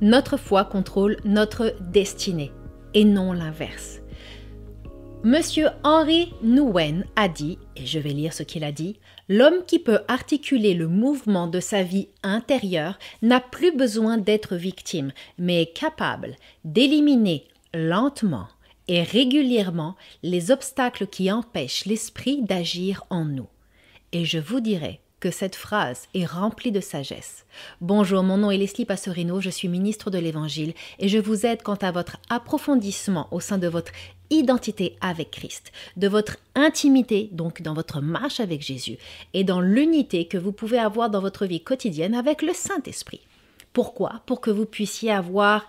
notre foi contrôle notre destinée et non l'inverse. Monsieur Henri Nouwen a dit, et je vais lire ce qu'il a dit, L'homme qui peut articuler le mouvement de sa vie intérieure n'a plus besoin d'être victime, mais est capable d'éliminer lentement et régulièrement les obstacles qui empêchent l'esprit d'agir en nous. Et je vous dirai que cette phrase est remplie de sagesse. Bonjour, mon nom est Leslie Passorino, je suis ministre de l'Évangile et je vous aide quant à votre approfondissement au sein de votre identité avec Christ, de votre intimité, donc dans votre marche avec Jésus, et dans l'unité que vous pouvez avoir dans votre vie quotidienne avec le Saint-Esprit. Pourquoi? Pour que vous puissiez avoir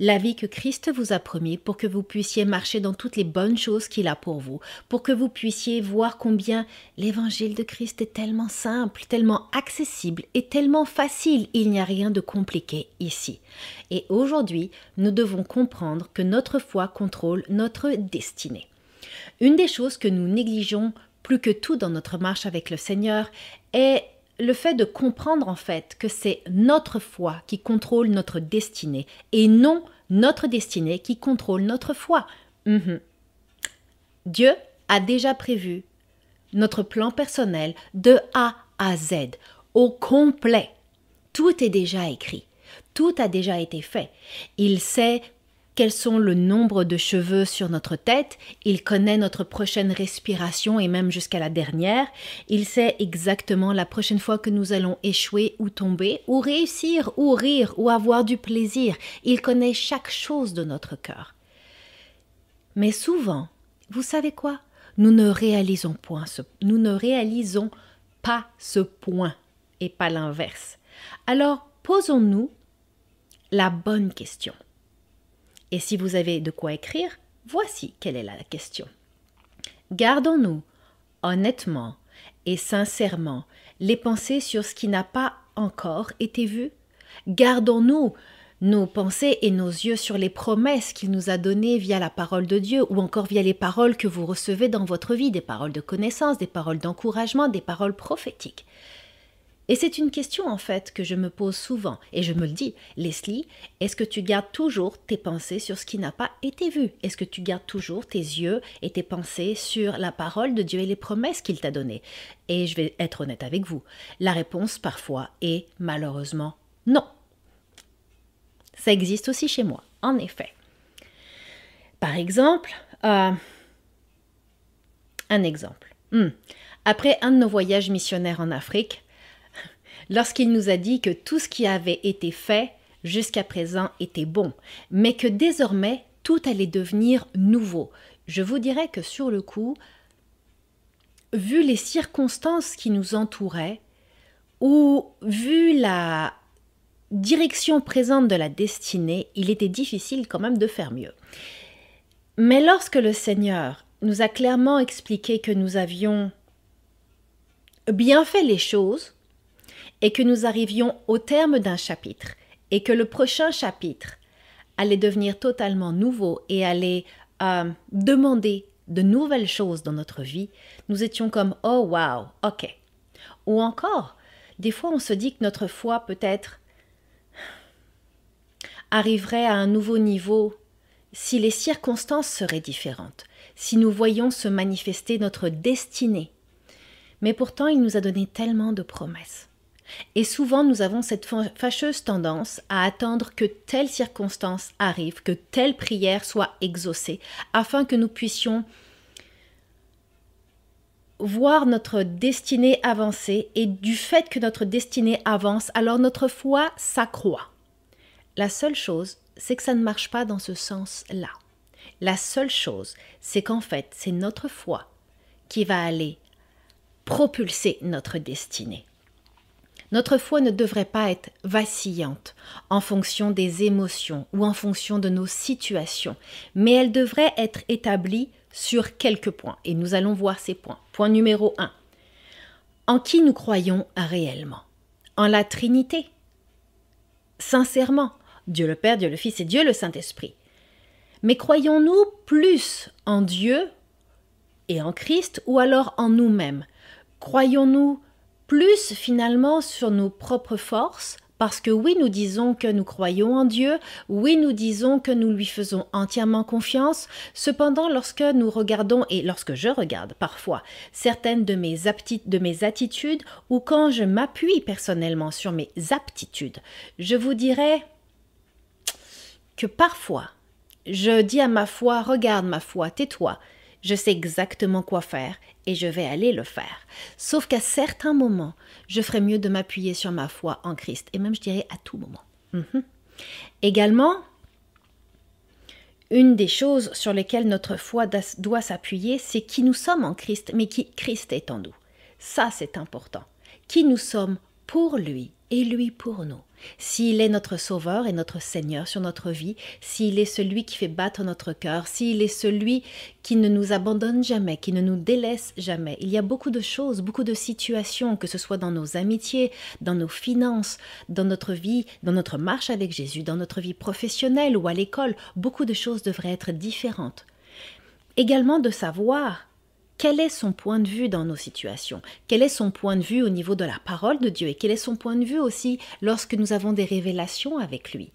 la vie que Christ vous a promis pour que vous puissiez marcher dans toutes les bonnes choses qu'il a pour vous, pour que vous puissiez voir combien l'évangile de Christ est tellement simple, tellement accessible et tellement facile, il n'y a rien de compliqué ici. Et aujourd'hui, nous devons comprendre que notre foi contrôle notre destinée. Une des choses que nous négligeons plus que tout dans notre marche avec le Seigneur est le fait de comprendre en fait que c'est notre foi qui contrôle notre destinée et non notre destinée qui contrôle notre foi. Mhm. Dieu a déjà prévu notre plan personnel de A à Z, au complet. Tout est déjà écrit, tout a déjà été fait. Il sait quels sont le nombre de cheveux sur notre tête, il connaît notre prochaine respiration et même jusqu'à la dernière, il sait exactement la prochaine fois que nous allons échouer ou tomber, ou réussir ou rire ou avoir du plaisir, il connaît chaque chose de notre cœur. Mais souvent, vous savez quoi? Nous ne réalisons point nous ne réalisons pas ce point et pas l'inverse. Alors, posons-nous la bonne question. Et si vous avez de quoi écrire, voici quelle est la question. Gardons-nous honnêtement et sincèrement les pensées sur ce qui n'a pas encore été vu Gardons-nous nos pensées et nos yeux sur les promesses qu'il nous a données via la parole de Dieu ou encore via les paroles que vous recevez dans votre vie, des paroles de connaissance, des paroles d'encouragement, des paroles prophétiques. Et c'est une question en fait que je me pose souvent, et je me le dis, Leslie, est-ce que tu gardes toujours tes pensées sur ce qui n'a pas été vu? Est-ce que tu gardes toujours tes yeux et tes pensées sur la parole de Dieu et les promesses qu'il t'a données? Et je vais être honnête avec vous, la réponse parfois est malheureusement non. Ça existe aussi chez moi, en effet. Par exemple, euh, un exemple. Hmm. Après un de nos voyages missionnaires en Afrique, lorsqu'il nous a dit que tout ce qui avait été fait jusqu'à présent était bon, mais que désormais tout allait devenir nouveau. Je vous dirais que sur le coup, vu les circonstances qui nous entouraient, ou vu la direction présente de la destinée, il était difficile quand même de faire mieux. Mais lorsque le Seigneur nous a clairement expliqué que nous avions bien fait les choses, et que nous arrivions au terme d'un chapitre et que le prochain chapitre allait devenir totalement nouveau et allait euh, demander de nouvelles choses dans notre vie, nous étions comme oh wow, ok. Ou encore, des fois on se dit que notre foi peut-être arriverait à un nouveau niveau si les circonstances seraient différentes, si nous voyions se manifester notre destinée. Mais pourtant il nous a donné tellement de promesses. Et souvent, nous avons cette fâcheuse tendance à attendre que telle circonstance arrive, que telle prière soit exaucée, afin que nous puissions voir notre destinée avancer, et du fait que notre destinée avance, alors notre foi s'accroît. La seule chose, c'est que ça ne marche pas dans ce sens-là. La seule chose, c'est qu'en fait, c'est notre foi qui va aller propulser notre destinée. Notre foi ne devrait pas être vacillante en fonction des émotions ou en fonction de nos situations, mais elle devrait être établie sur quelques points. Et nous allons voir ces points. Point numéro 1. En qui nous croyons réellement? En la Trinité Sincèrement, Dieu le Père, Dieu le Fils et Dieu le Saint-Esprit. Mais croyons-nous plus en Dieu et en Christ ou alors en nous-mêmes? Croyons-nous plus finalement sur nos propres forces, Parce que oui, nous disons que nous croyons en Dieu, oui, nous disons que nous lui faisons entièrement confiance, cependant lorsque nous regardons, et lorsque je regarde parfois certaines de mes, de mes attitudes, ou quand je m'appuie personnellement sur mes aptitudes, je vous dirais que parfois, je dis à ma foi, regarde ma foi, tais-toi, je sais exactement quoi faire et je vais aller le faire. Sauf qu'à certains moments, je ferais mieux de m'appuyer sur ma foi en Christ, et même je dirais à tout moment. Mhm. Également, une des choses sur lesquelles notre foi doit s'appuyer, c'est qui nous sommes en Christ, mais qui Christ est en nous. Ça, c'est important. Qui nous sommes pour lui et lui pour nous. S'il est notre Sauveur et notre Seigneur sur notre vie, s'il est celui qui fait battre notre cœur, s'il est celui qui ne nous abandonne jamais, qui ne nous délaisse jamais. Il y a beaucoup de choses, beaucoup de situations, que ce soit dans nos amitiés, dans nos finances, dans notre vie, dans notre marche avec Jésus, dans notre vie professionnelle ou à l'école, beaucoup de choses devraient être différentes. Également de savoir quel est son point de vue dans nos situations? Quel est son point de vue au niveau de la parole de Dieu? Et quel est son point de vue aussi lorsque nous avons des révélations avec lui?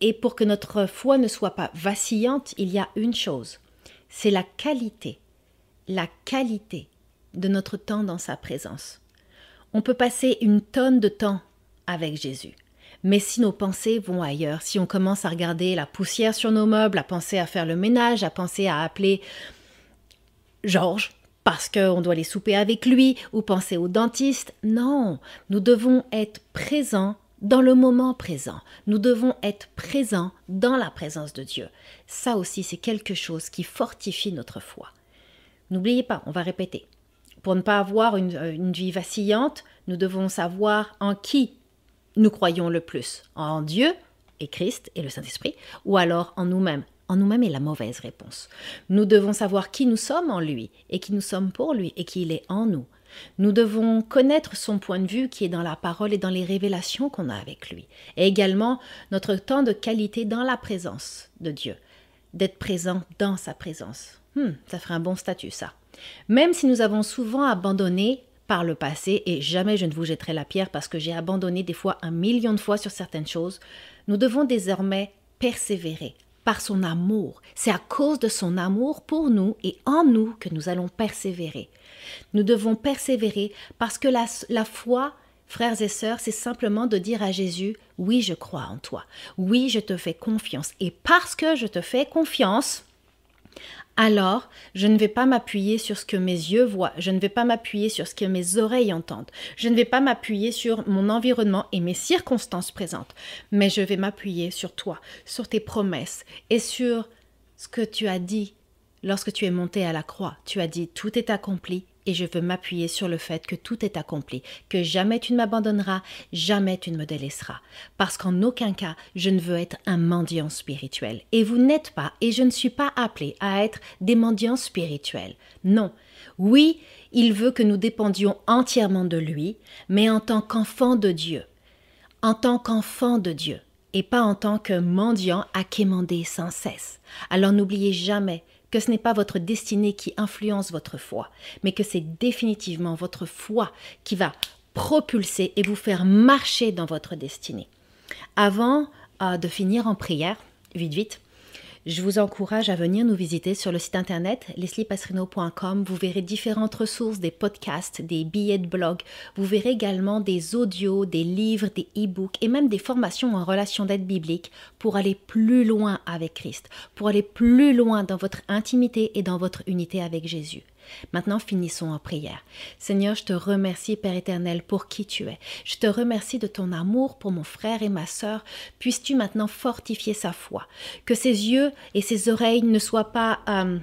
Et pour que notre foi ne soit pas vacillante, il y a une chose, c'est la qualité, la qualité de notre temps dans sa présence. On peut passer une tonne de temps avec Jésus. Mais si nos pensées vont ailleurs, si on commence à regarder la poussière sur nos meubles, à penser à faire le ménage, à penser à appeler Georges, parce qu'on doit aller souper avec lui ou penser au dentiste. Non, nous devons être présents dans le moment présent. Nous devons être présents dans la présence de Dieu. Ça aussi, c'est quelque chose qui fortifie notre foi. N'oubliez pas, on va répéter. Pour ne pas avoir une, euh, vie vacillante, nous devons savoir en qui nous croyons le plus. En Dieu et Christ et le Saint-Esprit, ou alors en nous-mêmes en nous-mêmes est la mauvaise réponse. Nous devons savoir qui nous sommes en lui et qui nous sommes pour lui et qui il est en nous. Nous devons connaître son point de vue qui est dans la parole et dans les révélations qu'on a avec lui. Et également notre temps de qualité dans la présence de Dieu. D'être présent dans sa présence. Hmm, ça ferait un bon statut, ça. Même si nous avons souvent abandonné par le passé, et jamais je ne vous jetterai la pierre parce que j'ai abandonné des fois un million de fois sur certaines choses, nous devons désormais persévérer, par son amour. C'est à cause de son amour pour nous et en nous que nous allons persévérer. Nous devons persévérer parce que la, la foi, frères et sœurs, c'est simplement de dire à Jésus, oui, je crois en toi, oui, je te fais confiance. Et parce que je te fais confiance, alors je ne vais pas m'appuyer sur ce que mes yeux voient, je ne vais pas m'appuyer sur ce que mes oreilles entendent, je ne vais pas m'appuyer sur mon environnement et mes circonstances présentes, mais je vais m'appuyer sur toi, sur tes promesses et sur ce que tu as dit lorsque tu es monté à la croix. Tu as dit tout est accompli et je veux m'appuyer sur le fait que tout est accompli, que jamais tu ne m'abandonneras, jamais tu ne me délaisseras, parce qu'en aucun cas je ne veux être un mendiant spirituel. Et vous n'êtes pas, et je ne suis pas appelé à être des mendiants spirituels. Non. Oui, il veut que nous dépendions entièrement de lui, mais en tant qu'enfant de Dieu. En tant qu'enfant de Dieu, et pas en tant que mendiant à quémander sans cesse. Alors n'oubliez jamais que ce n'est pas votre destinée qui influence votre foi, mais que c'est définitivement votre foi qui va propulser et vous faire marcher dans votre destinée. Avant euh, de finir en prière, vite vite, je vous encourage à venir nous visiter sur le site internet lesliepasserino.com. Vous verrez différentes ressources, des podcasts, des billets de blog. Vous verrez également des audios, des livres, des e-books et même des formations en relation d'aide biblique pour aller plus loin avec Christ, pour aller plus loin dans votre intimité et dans votre unité avec Jésus. Maintenant, finissons en prière. Seigneur, je te remercie, Père éternel, pour qui tu es. Je te remercie de ton amour pour mon frère et ma sœur. Puisses-tu maintenant fortifier sa foi, que ses yeux et ses oreilles ne soient pas euh,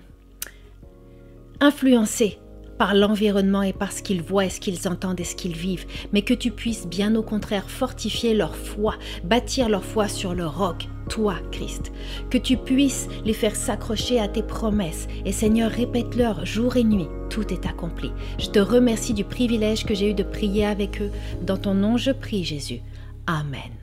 influencés par l'environnement et par ce qu'ils voient et ce qu'ils entendent et ce qu'ils vivent, mais que tu puisses bien au contraire fortifier leur foi, bâtir leur foi sur le roc, toi, Christ. Que tu puisses les faire s'accrocher à tes promesses. Et Seigneur, répète-leur jour et nuit, tout est accompli. Je te remercie du privilège que j'ai eu de prier avec eux. Dans ton nom, je prie, Jésus. Amen.